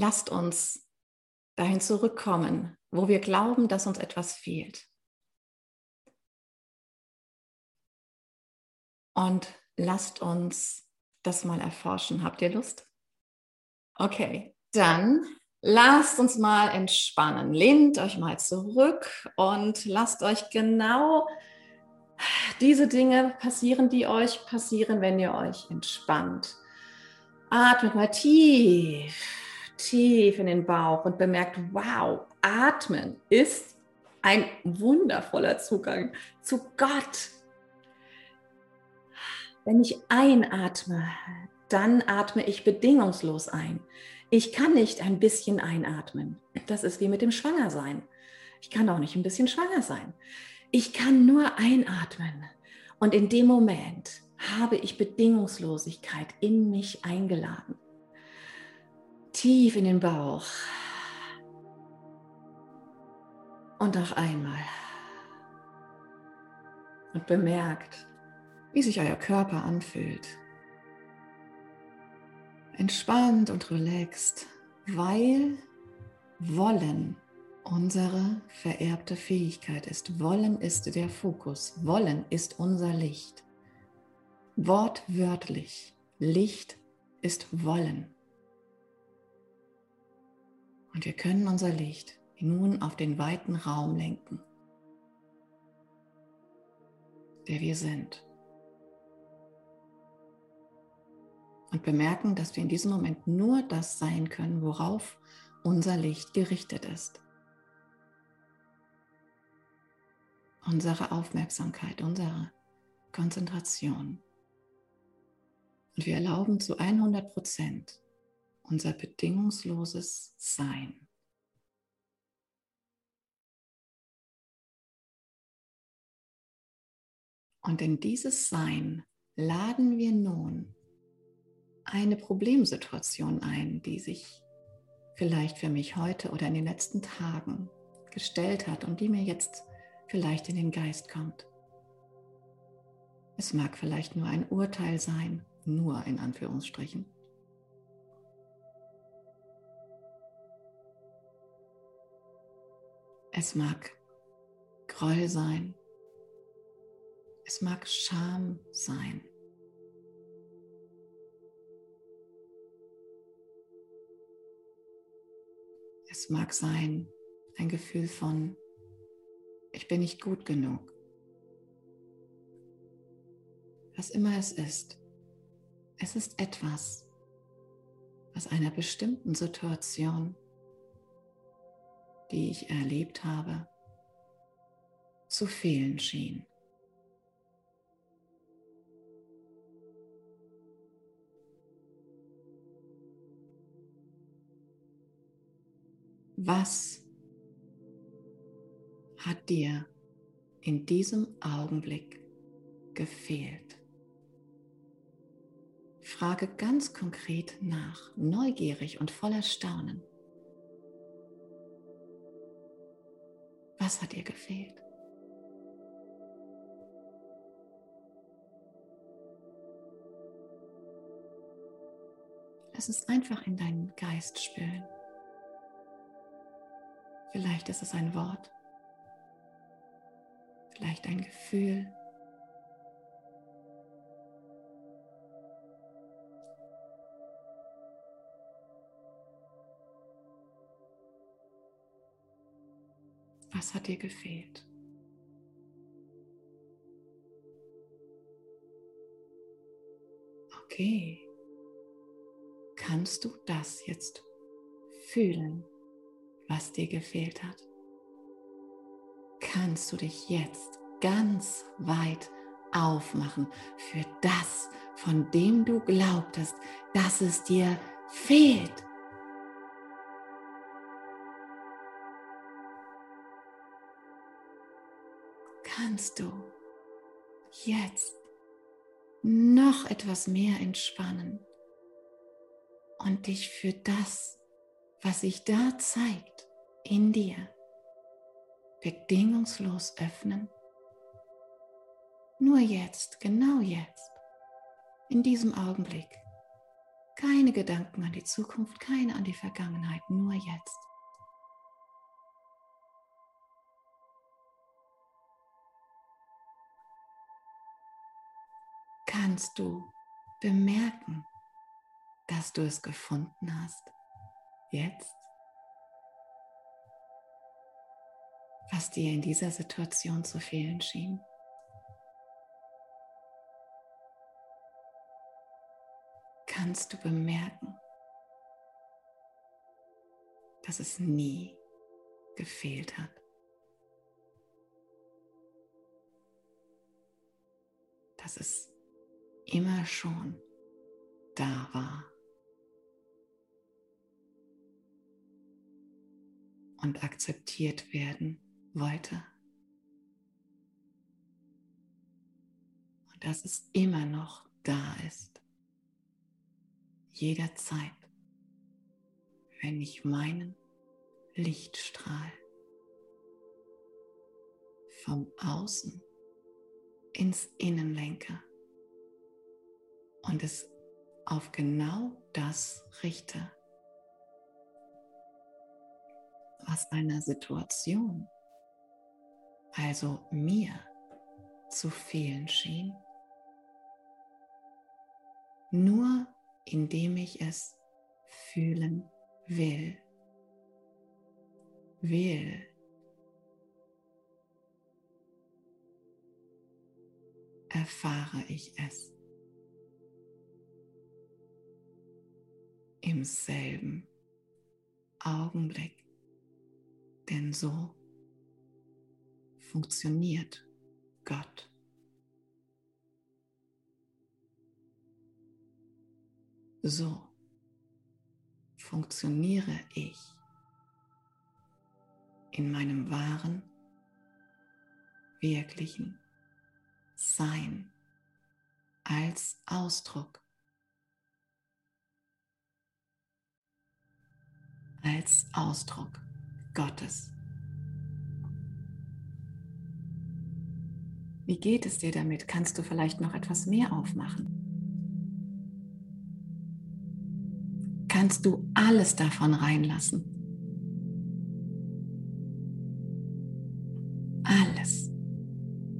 lasst uns dahin zurückkommen, wo wir glauben, dass uns etwas fehlt. Und lasst uns das mal erforschen. Habt ihr Lust? Okay, dann lasst uns mal entspannen. Lehnt euch mal zurück und lasst euch genau diese Dinge passieren, die euch passieren, wenn ihr euch entspannt. Atmet mal tief, tief in den Bauch und bemerkt, wow, atmen ist ein wundervoller Zugang zu Gott. Wenn ich einatme, dann atme ich bedingungslos ein. Ich kann nicht ein bisschen einatmen. Das ist wie mit dem Schwangersein. Ich kann auch nicht ein bisschen schwanger sein. Ich kann nur einatmen. Und in dem Moment habe ich Bedingungslosigkeit in mich eingeladen. Tief in den Bauch. Und noch einmal. Und bemerkt, wie sich euer Körper anfühlt. Entspannt und relaxed, weil wollen unsere vererbte Fähigkeit ist. Wollen ist der Fokus. Wollen ist unser Licht. Wortwörtlich. Licht ist Wollen. Und wir können unser Licht nun auf den weiten Raum lenken, der wir sind. Und bemerken, dass wir in diesem Moment nur das sein können, worauf unser Licht gerichtet ist. unsere Aufmerksamkeit, unsere Konzentration. Und wir erlauben zu 100 Prozent unser bedingungsloses Sein. Und in dieses Sein laden wir nun eine Problemsituation ein, die sich vielleicht für mich heute oder in den letzten Tagen gestellt hat und die mir jetzt vielleicht in den Geist kommt. Es mag vielleicht nur ein Urteil sein, nur in Anführungsstrichen. Es mag Groll sein. Es mag Scham sein. Es mag sein ein Gefühl von ich bin nicht gut genug. Was immer es ist, es ist etwas, was einer bestimmten Situation, die ich erlebt habe, zu fehlen schien. Was hat dir in diesem Augenblick gefehlt? Frage ganz konkret nach, neugierig und voller Staunen. Was hat dir gefehlt? Lass es einfach in deinen Geist spüren. Vielleicht ist es ein Wort, vielleicht ein Gefühl. Was hat dir gefehlt? Okay, kannst du das jetzt fühlen, was dir gefehlt hat? kannst du dich jetzt ganz weit aufmachen für das, von dem du glaubtest, dass es dir fehlt. Kannst du jetzt noch etwas mehr entspannen und dich für das, was sich da zeigt, in dir bedingungslos öffnen? Nur jetzt, genau jetzt, in diesem Augenblick, Keine Gedanken an die Zukunft, keine an die Vergangenheit, nur jetzt. Kannst du bemerken, dass du es gefunden hast? Jetzt? Was dir in dieser Situation zu fehlen schien? kannst du bemerken, dass es nie gefehlt hat. Dass es immer schon da war. Und akzeptiert werden wollte. Und dass es immer noch da ist jederzeit, wenn ich meinen Lichtstrahl vom Außen ins Innen lenke und es auf genau das richte, was einer Situation, also mir, zu fehlen schien. Nur indem ich es fühlen will. Will. Erfahre ich es. Im selben Augenblick. Denn so funktioniert Gott. So funktioniere ich in meinem wahren, wirklichen Sein als Ausdruck, als Ausdruck Gottes. Wie geht es dir damit? Kannst du vielleicht noch etwas mehr aufmachen? kannst du alles davon reinlassen. Alles.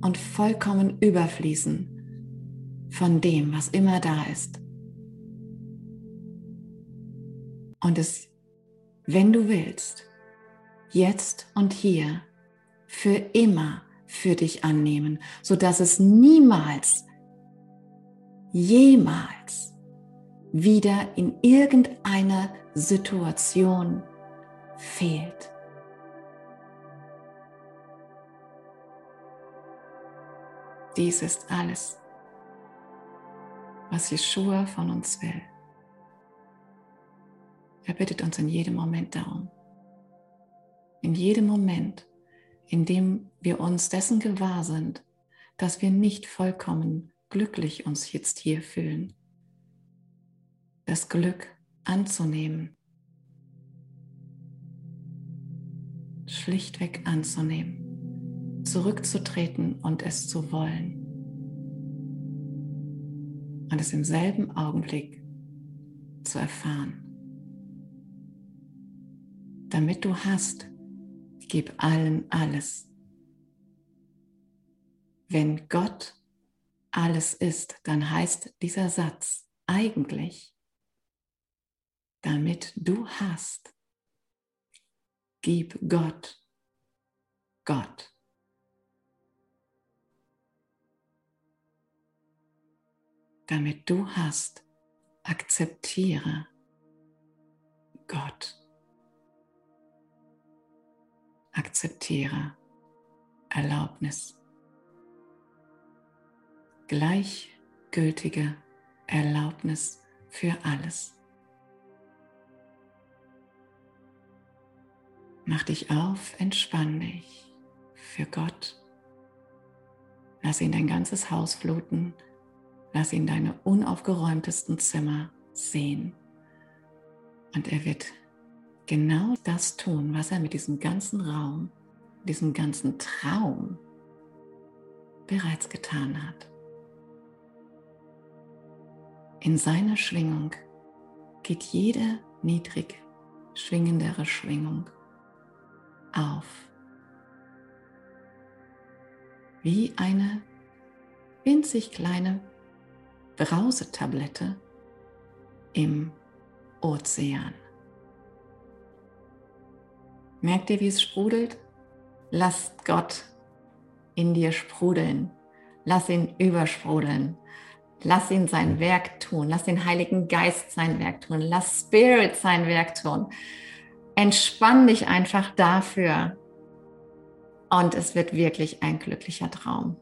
Und vollkommen überfließen von dem, was immer da ist. Und es, wenn du willst, jetzt und hier für immer für dich annehmen, sodass es niemals, jemals wieder in irgendeiner Situation fehlt. Dies ist alles, was Yeshua von uns will. Er bittet uns in jedem Moment darum. In jedem Moment, in dem wir uns dessen gewahr sind, dass wir nicht vollkommen glücklich uns jetzt hier fühlen, das Glück anzunehmen. Schlichtweg anzunehmen, zurückzutreten und es zu wollen. Und es im selben Augenblick zu erfahren. Damit du hast, gib allen alles. Wenn Gott alles ist, dann heißt dieser Satz eigentlich, damit du hast. Gib Gott, Gott. Damit du hast, akzeptiere Gott. Akzeptiere Erlaubnis. Gleichgültige Erlaubnis für alles. Mach dich auf, entspann dich für Gott. Lass ihn dein ganzes Haus fluten. Lass ihn deine unaufgeräumtesten Zimmer sehen. Und er wird genau das tun, was er mit diesem ganzen Raum, diesem ganzen Traum bereits getan hat. In seiner Schwingung geht jede niedrig schwingendere Schwingung auf. Wie eine winzig kleine Brausetablette im Ozean. Merkt ihr, wie es sprudelt? Lasst Gott in dir sprudeln. Lass ihn übersprudeln. Lass ihn sein Werk tun. Lass den Heiligen Geist sein Werk tun. Lass Spirit sein Werk tun. Entspann dich einfach dafür. Und es wird wirklich ein glücklicher Traum.